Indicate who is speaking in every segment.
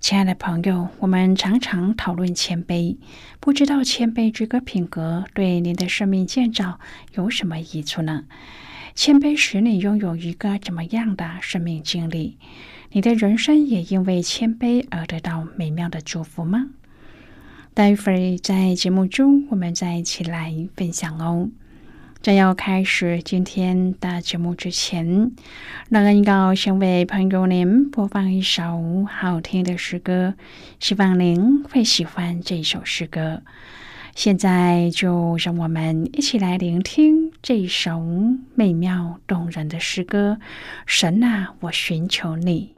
Speaker 1: 亲爱的朋友，我们常常讨论谦卑，不知道谦卑这个品格对您的生命建造有什么益处呢？谦卑使你拥有一个怎么样的生命经历？你的人生也因为谦卑而得到美妙的祝福吗？待会儿在节目中，我们再一起来分享哦。在要开始今天的节目之前，那个要先为朋友您播放一首好听的诗歌，希望您会喜欢这首诗歌。现在就让我们一起来聆听这首美妙动人的诗歌。神啊，我寻求你。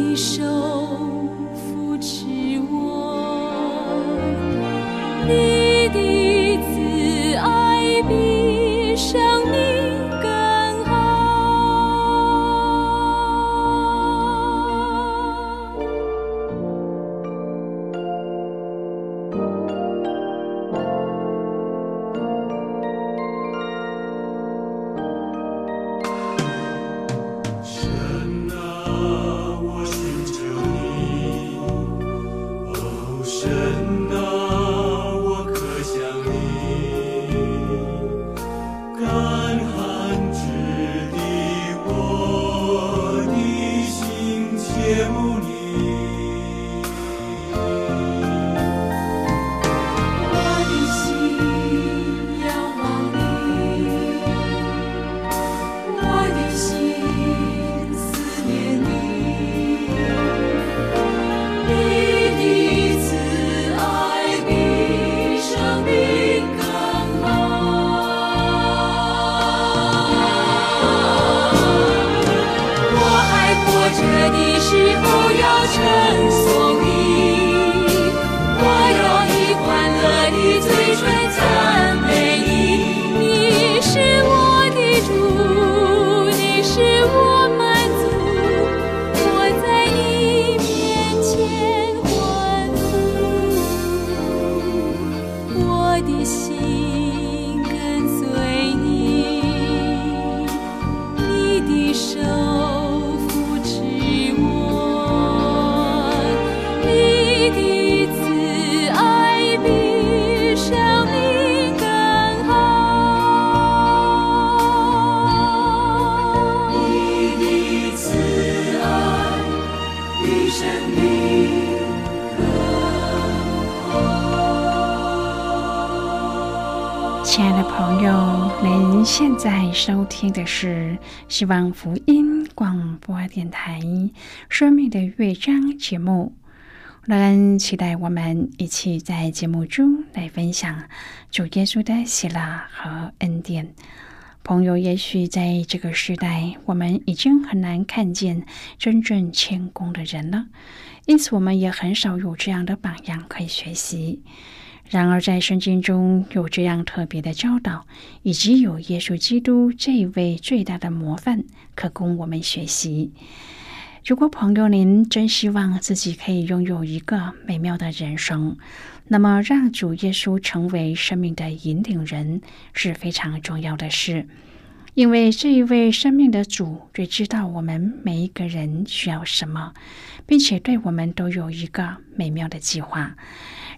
Speaker 2: 一
Speaker 1: 首在收听的是希望福音广播电台《生命的乐章》节目，人期待我们一起在节目中来分享主耶稣的喜乐和恩典。朋友，也许在这个时代，我们已经很难看见真正谦恭的人了，因此我们也很少有这样的榜样可以学习。然而，在圣经中有这样特别的教导，以及有耶稣基督这一位最大的模范，可供我们学习。如果朋友您真希望自己可以拥有一个美妙的人生，那么让主耶稣成为生命的引领人是非常重要的事。因为这一位生命的主最知道我们每一个人需要什么，并且对我们都有一个美妙的计划。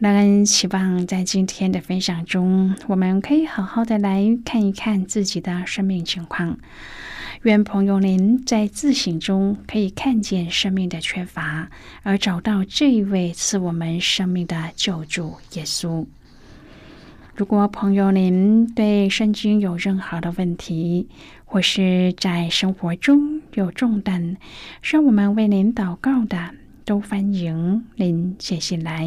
Speaker 1: 让人希望在今天的分享中，我们可以好好的来看一看自己的生命情况。愿朋友您在自省中可以看见生命的缺乏，而找到这一位赐我们生命的救主耶稣。如果朋友您对圣经有任何的问题，或是在生活中有重担，需要我们为您祷告的，都欢迎您写信来。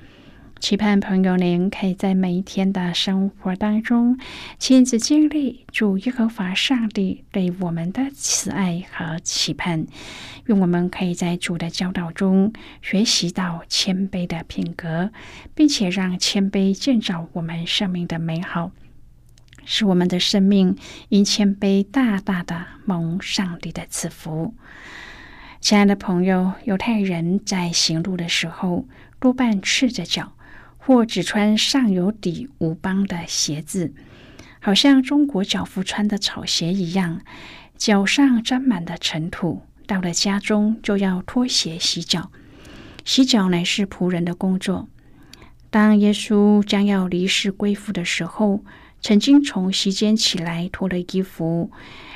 Speaker 1: 期盼朋友您可以在每一天的生活当中亲自经历主耶和华上帝对我们的慈爱和期盼，愿我们可以在主的教导中学习到谦卑的品格，并且让谦卑建造我们生命的美好，使我们的生命因谦卑大大的蒙上帝的赐福。亲爱的朋友，犹太人在行路的时候多半赤着脚。或只穿上有底无帮的鞋子，好像中国脚夫穿的草鞋一样，脚上沾满了尘土。到了家中就要脱鞋洗脚，洗脚乃是仆人的工作。当耶稣将要离世归父的时候，曾经从席间起来脱了衣服，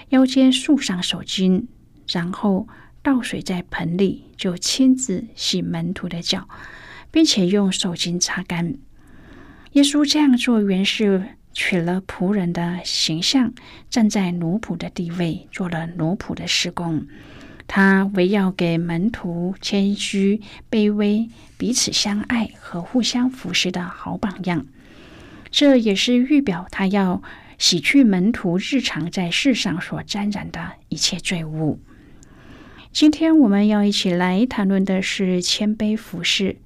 Speaker 1: 腰间束上手巾，然后倒水在盆里，就亲自洗门徒的脚。并且用手巾擦干。耶稣这样做，原是取了仆人的形象，站在奴仆的地位，做了奴仆的施工。他为要给门徒谦虚、卑微、彼此相爱和互相服侍的好榜样。这也是预表他要洗去门徒日常在世上所沾染的一切罪污。今天我们要一起来谈论的是谦卑服侍。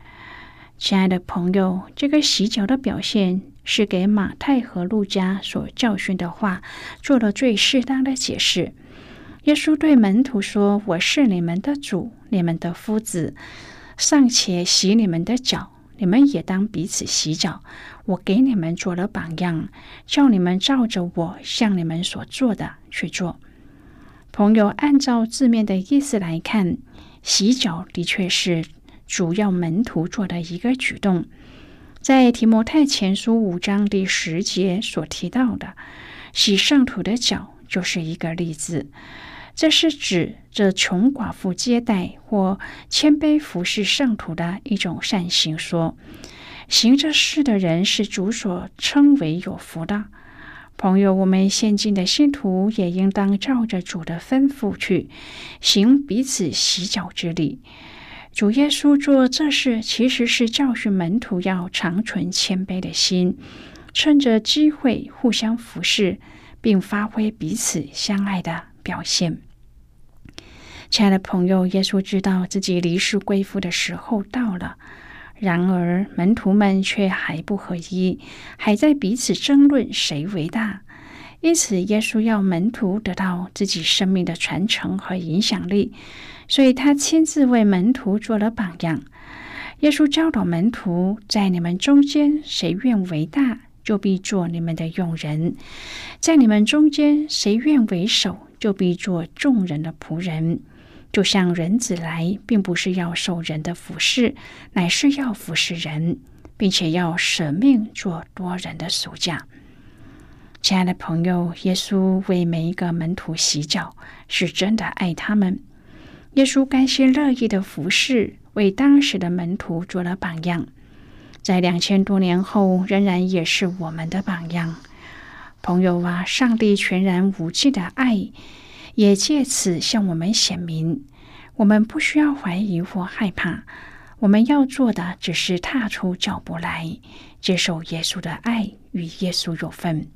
Speaker 1: 亲爱的朋友，这个洗脚的表现是给马太和路加所教训的话做了最适当的解释。耶稣对门徒说：“我是你们的主，你们的夫子，尚且洗你们的脚，你们也当彼此洗脚。我给你们做了榜样，叫你们照着我向你们所做的去做。”朋友，按照字面的意思来看，洗脚的确是。主要门徒做的一个举动，在提摩太前书五章第十节所提到的洗圣徒的脚，就是一个例子。这是指这穷寡妇接待或谦卑服侍圣徒的一种善行。说行这事的人是主所称为有福的。朋友，我们现今的信徒也应当照着主的吩咐去行彼此洗脚之礼。主耶稣做这事，其实是教训门徒要长存谦卑的心，趁着机会互相服侍，并发挥彼此相爱的表现。亲爱的朋友，耶稣知道自己离世归父的时候到了。然而，门徒们却还不合一，还在彼此争论谁为大。因此，耶稣要门徒得到自己生命的传承和影响力，所以他亲自为门徒做了榜样。耶稣教导门徒：在你们中间，谁愿为大，就必做你们的用人；在你们中间，谁愿为首，就必做众人的仆人。就像人子来，并不是要受人的服侍，乃是要服侍人，并且要舍命做多人的赎价。亲爱的朋友，耶稣为每一个门徒洗脚，是真的爱他们。耶稣甘心乐意的服侍，为当时的门徒做了榜样，在两千多年后，仍然也是我们的榜样。朋友啊，上帝全然无尽的爱。也借此向我们显明，我们不需要怀疑或害怕。我们要做的只是踏出脚步来，接受耶稣的爱，与耶稣有份。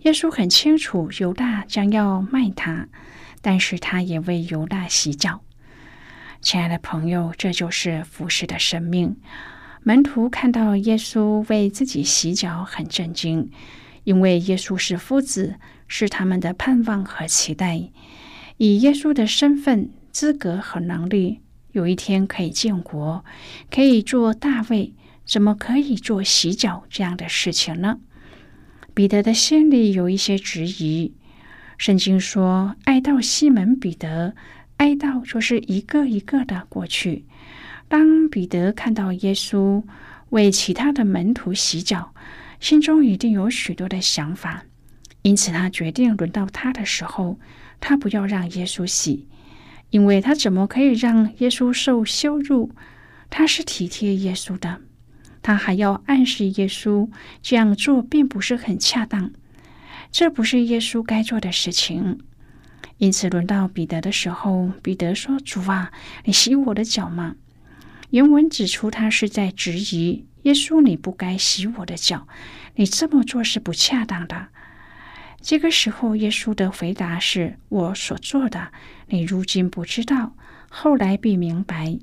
Speaker 1: 耶稣很清楚犹大将要卖他，但是他也为犹大洗脚。亲爱的朋友，这就是服侍的生命。门徒看到耶稣为自己洗脚，很震惊，因为耶稣是夫子。是他们的盼望和期待。以耶稣的身份、资格和能力，有一天可以建国，可以做大卫，怎么可以做洗脚这样的事情呢？彼得的心里有一些质疑。圣经说：“哀悼西门彼得，哀悼就是一个一个的过去。”当彼得看到耶稣为其他的门徒洗脚，心中一定有许多的想法。因此，他决定轮到他的时候，他不要让耶稣洗，因为他怎么可以让耶稣受羞辱？他是体贴耶稣的，他还要暗示耶稣这样做并不是很恰当，这不是耶稣该做的事情。因此，轮到彼得的时候，彼得说：“主啊，你洗我的脚吗？”原文指出，他是在质疑耶稣：“你不该洗我的脚，你这么做是不恰当的。”这个时候，耶稣的回答是：“我所做的，你如今不知道，后来必明白。”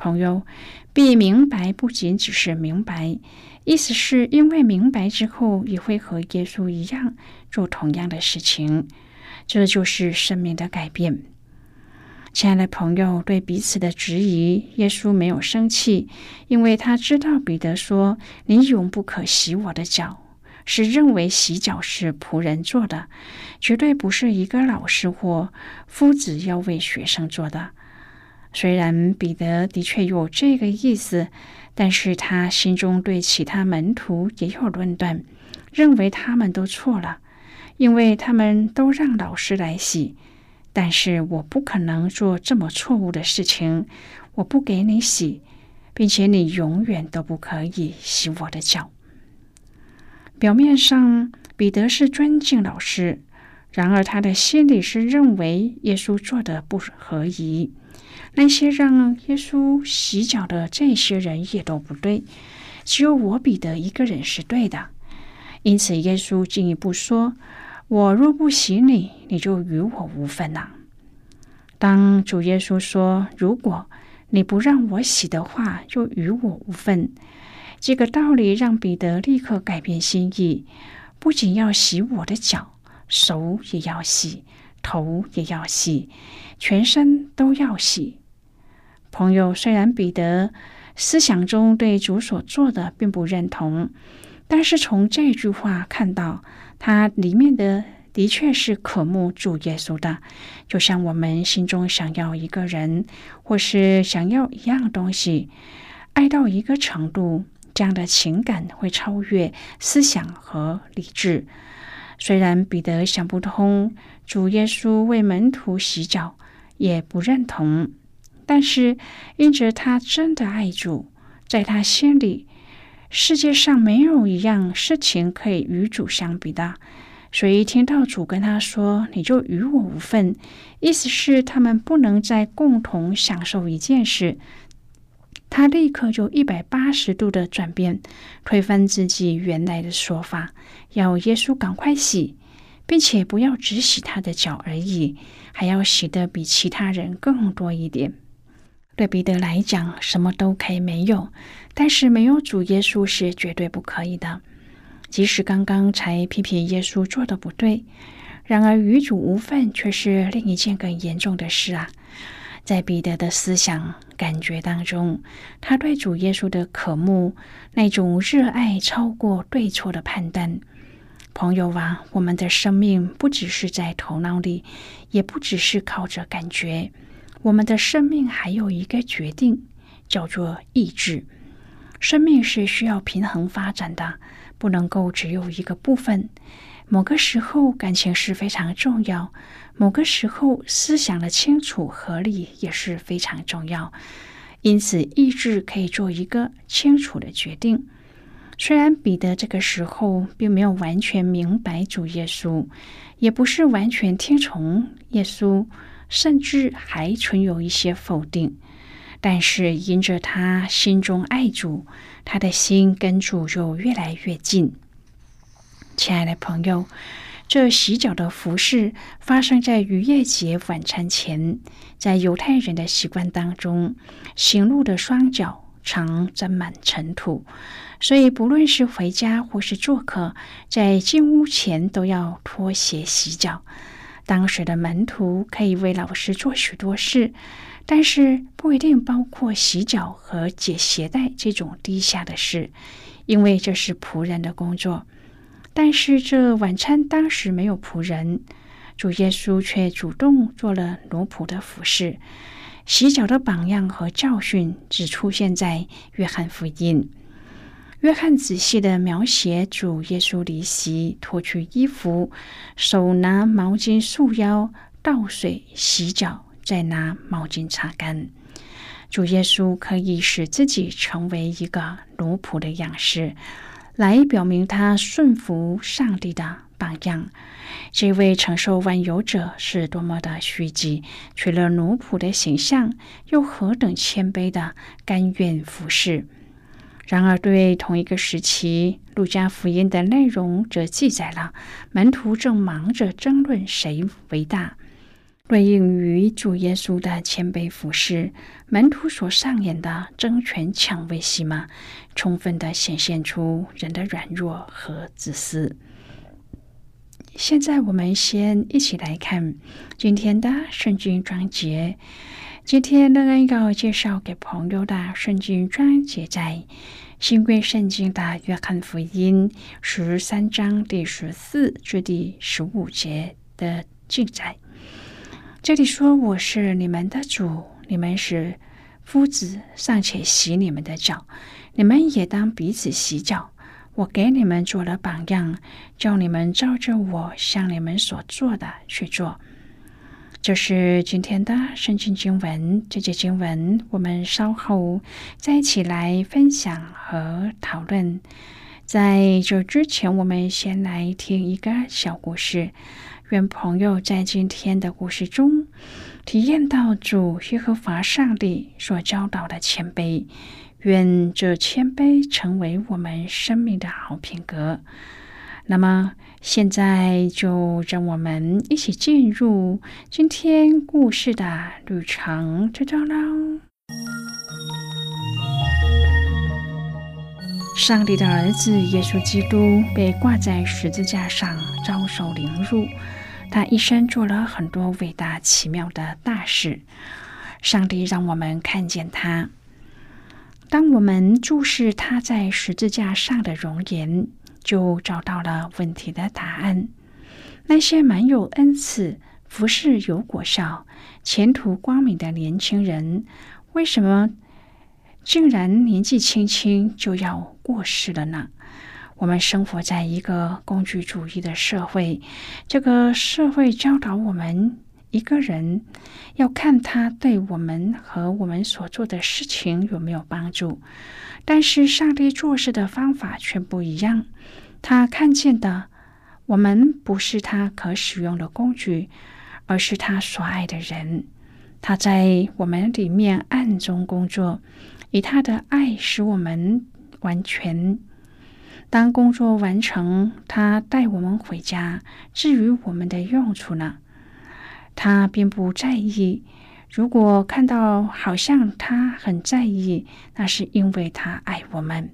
Speaker 1: 朋友，必明白不仅只是明白，意思是因为明白之后，也会和耶稣一样做同样的事情。这就是生命的改变。亲爱的朋友，对彼此的质疑，耶稣没有生气，因为他知道彼得说：“你永不可洗我的脚。”是认为洗脚是仆人做的，绝对不是一个老师或夫子要为学生做的。虽然彼得的确有这个意思，但是他心中对其他门徒也有论断，认为他们都错了，因为他们都让老师来洗。但是我不可能做这么错误的事情，我不给你洗，并且你永远都不可以洗我的脚。表面上，彼得是尊敬老师，然而他的心里是认为耶稣做的不合宜。那些让耶稣洗脚的这些人也都不对，只有我彼得一个人是对的。因此，耶稣进一步说：“我若不洗你，你就与我无分了。”当主耶稣说：“如果你不让我洗的话，就与我无份。”这个道理让彼得立刻改变心意，不仅要洗我的脚，手也要洗，头也要洗，全身都要洗。朋友，虽然彼得思想中对主所做的并不认同，但是从这句话看到，他里面的的确是渴慕主耶稣的，就像我们心中想要一个人，或是想要一样东西，爱到一个程度。这样的情感会超越思想和理智。虽然彼得想不通主耶稣为门徒洗脚，也不认同，但是因着他真的爱主，在他心里，世界上没有一样事情可以与主相比的。所以听到主跟他说：“你就与我无份”，意思是他们不能再共同享受一件事。他立刻就一百八十度的转变，推翻自己原来的说法，要耶稣赶快洗，并且不要只洗他的脚而已，还要洗的比其他人更多一点。对彼得来讲，什么都可以没有，但是没有主耶稣是绝对不可以的。即使刚刚才批评耶稣做的不对，然而与主无份却是另一件更严重的事啊！在彼得的思想感觉当中，他对主耶稣的渴慕，那种热爱超过对错的判断。朋友啊，我们的生命不只是在头脑里，也不只是靠着感觉，我们的生命还有一个决定，叫做意志。生命是需要平衡发展的。不能够只有一个部分。某个时候，感情是非常重要；某个时候，思想的清楚合理也是非常重要。因此，意志可以做一个清楚的决定。虽然彼得这个时候并没有完全明白主耶稣，也不是完全听从耶稣，甚至还存有一些否定。但是，因着他心中爱主。他的心跟主就越来越近。亲爱的朋友，这洗脚的服饰发生在逾越节晚餐前。在犹太人的习惯当中，行路的双脚常沾满尘土，所以不论是回家或是做客，在进屋前都要脱鞋洗脚。当时的门徒可以为老师做许多事。但是不一定包括洗脚和解鞋带这种低下的事，因为这是仆人的工作。但是这晚餐当时没有仆人，主耶稣却主动做了奴仆的服饰。洗脚的榜样和教训只出现在约翰福音。约翰仔细的描写主耶稣离席，脱去衣服，手拿毛巾束腰，倒水洗脚。再拿毛巾擦干。主耶稣可以使自己成为一个奴仆的样式，来表明他顺服上帝的榜样。这位承受万有者是多么的虚极，取了奴仆的形象，又何等谦卑的甘愿服侍。然而，对同一个时期，路加福音的内容则记载了门徒正忙着争论谁为大。对应于主耶稣的谦卑服侍，门徒所上演的争权抢位戏码，充分的显现出人的软弱和自私。现在我们先一起来看今天的圣经章节。今天乐恩要介绍给朋友的圣经章节，在新约圣经的约翰福音十三章第十四至第十五节的记载。这里说：“我是你们的主，你们是夫子，尚且洗你们的脚，你们也当彼此洗脚。我给你们做了榜样，叫你们照着我向你们所做的去做。”这是今天的圣经经文。这节经文我们稍后再一起来分享和讨论。在这之前，我们先来听一个小故事。愿朋友在今天的故事中体验到主耶和华上帝所教导的谦卑，愿这谦卑成为我们生命的好品格。那么，现在就让我们一起进入今天故事的旅程之中喽。上帝的儿子耶稣基督被挂在十字架上，遭受凌辱。他一生做了很多伟大奇妙的大事，上帝让我们看见他。当我们注视他在十字架上的容颜，就找到了问题的答案。那些满有恩赐、服饰有果效、前途光明的年轻人，为什么竟然年纪轻轻就要过世了呢？我们生活在一个工具主义的社会，这个社会教导我们，一个人要看他对我们和我们所做的事情有没有帮助。但是上帝做事的方法却不一样，他看见的我们不是他可使用的工具，而是他所爱的人。他在我们里面暗中工作，以他的爱使我们完全。当工作完成，他带我们回家。至于我们的用处呢？他并不在意。如果看到好像他很在意，那是因为他爱我们。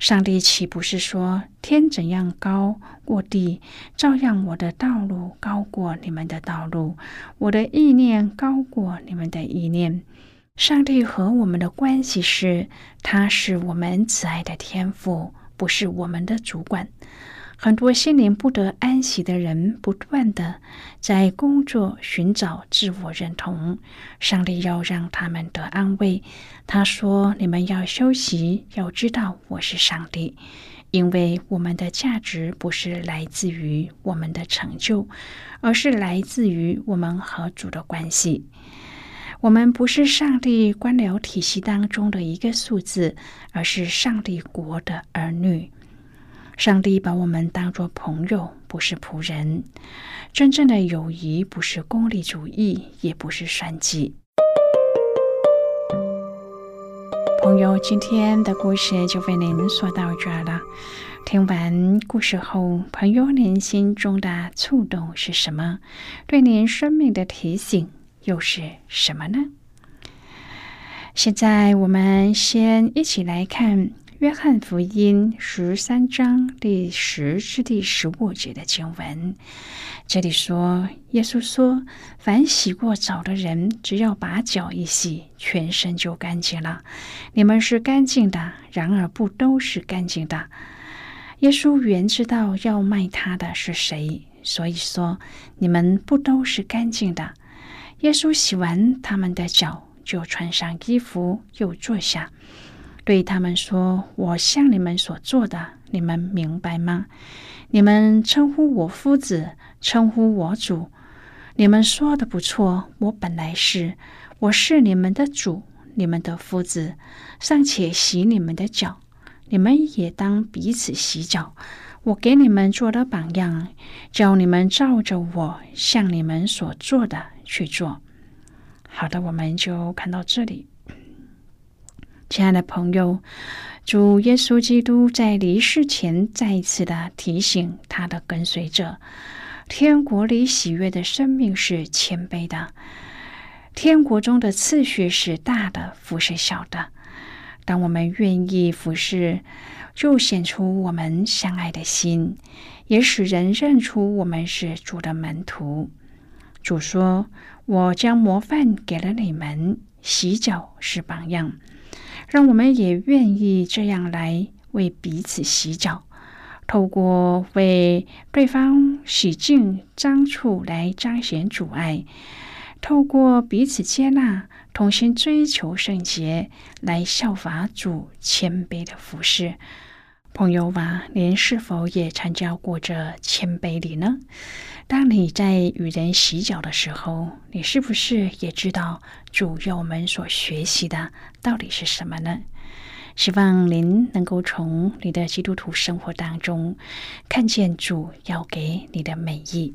Speaker 1: 上帝岂不是说：“天怎样高过地，照样我的道路高过你们的道路，我的意念高过你们的意念。”上帝和我们的关系是，他是我们慈爱的天赋。不是我们的主管。很多心灵不得安息的人，不断的在工作寻找自我认同。上帝要让他们得安慰。他说：“你们要休息，要知道我是上帝，因为我们的价值不是来自于我们的成就，而是来自于我们和主的关系。我们不是上帝官僚体系当中的一个数字，而是上帝国的儿女。”上帝把我们当作朋友，不是仆人。真正的友谊不是功利主义，也不是算计。朋友，今天的故事就为您说到这了。听完故事后，朋友您心中的触动是什么？对您生命的提醒又是什么呢？现在我们先一起来看。约翰福音十三章第十至第十五节的经文，这里说：“耶稣说，凡洗过澡的人，只要把脚一洗，全身就干净了。你们是干净的，然而不都是干净的。耶稣原知道要卖他的是谁，所以说你们不都是干净的。耶稣洗完他们的脚，就穿上衣服，又坐下。”对他们说：“我向你们所做的，你们明白吗？你们称呼我夫子，称呼我主，你们说的不错。我本来是，我是你们的主，你们的夫子，尚且洗你们的脚，你们也当彼此洗脚。我给你们做的榜样，叫你们照着我向你们所做的去做。”好的，我们就看到这里。亲爱的朋友，主耶稣基督在离世前再一次的提醒他的跟随者：天国里喜悦的生命是谦卑的，天国中的次序是大的，不是小的。当我们愿意服侍，就显出我们相爱的心，也使人认出我们是主的门徒。主说：“我将模范给了你们，洗脚是榜样。”让我们也愿意这样来为彼此洗脚，透过为对方洗净脏处来彰显主爱，透过彼此接纳、同心追求圣洁来效法主谦卑的服饰。朋友吧，您是否也参加过这谦卑礼呢？当你在与人洗脚的时候，你是不是也知道主要我们所学习的到底是什么呢？希望您能够从你的基督徒生活当中看见主要给你的美意。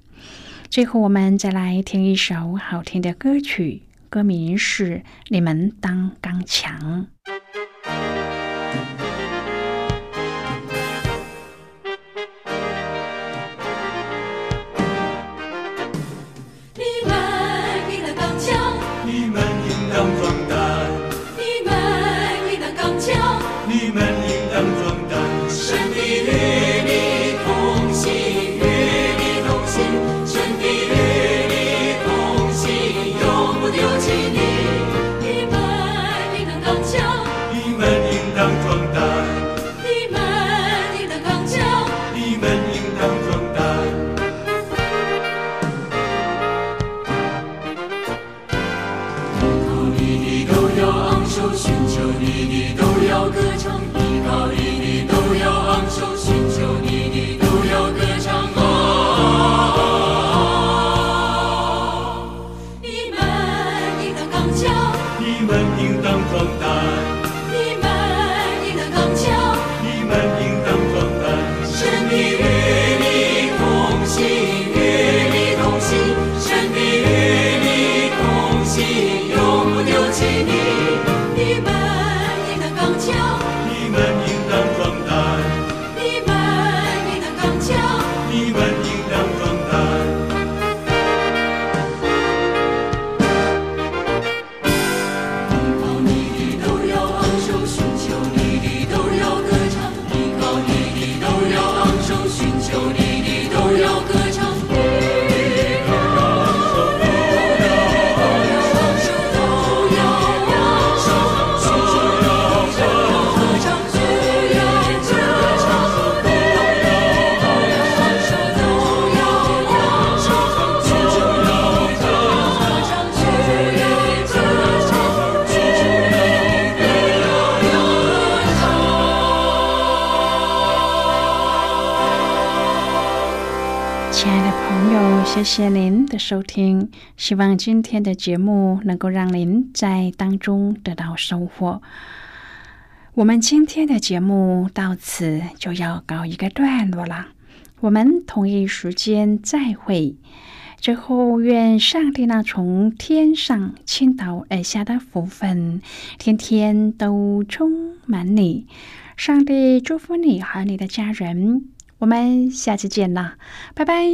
Speaker 1: 最后，我们再来听一首好听的歌曲，歌名是《你们当刚强》。谢谢您的收听，希望今天的节目能够让您在当中得到收获。我们今天的节目到此就要告一个段落了，我们同一时间再会。最后，愿上帝那从天上倾倒而下的福分，天天都充满你。上帝祝福你和你的家人。我们下次见啦，拜拜。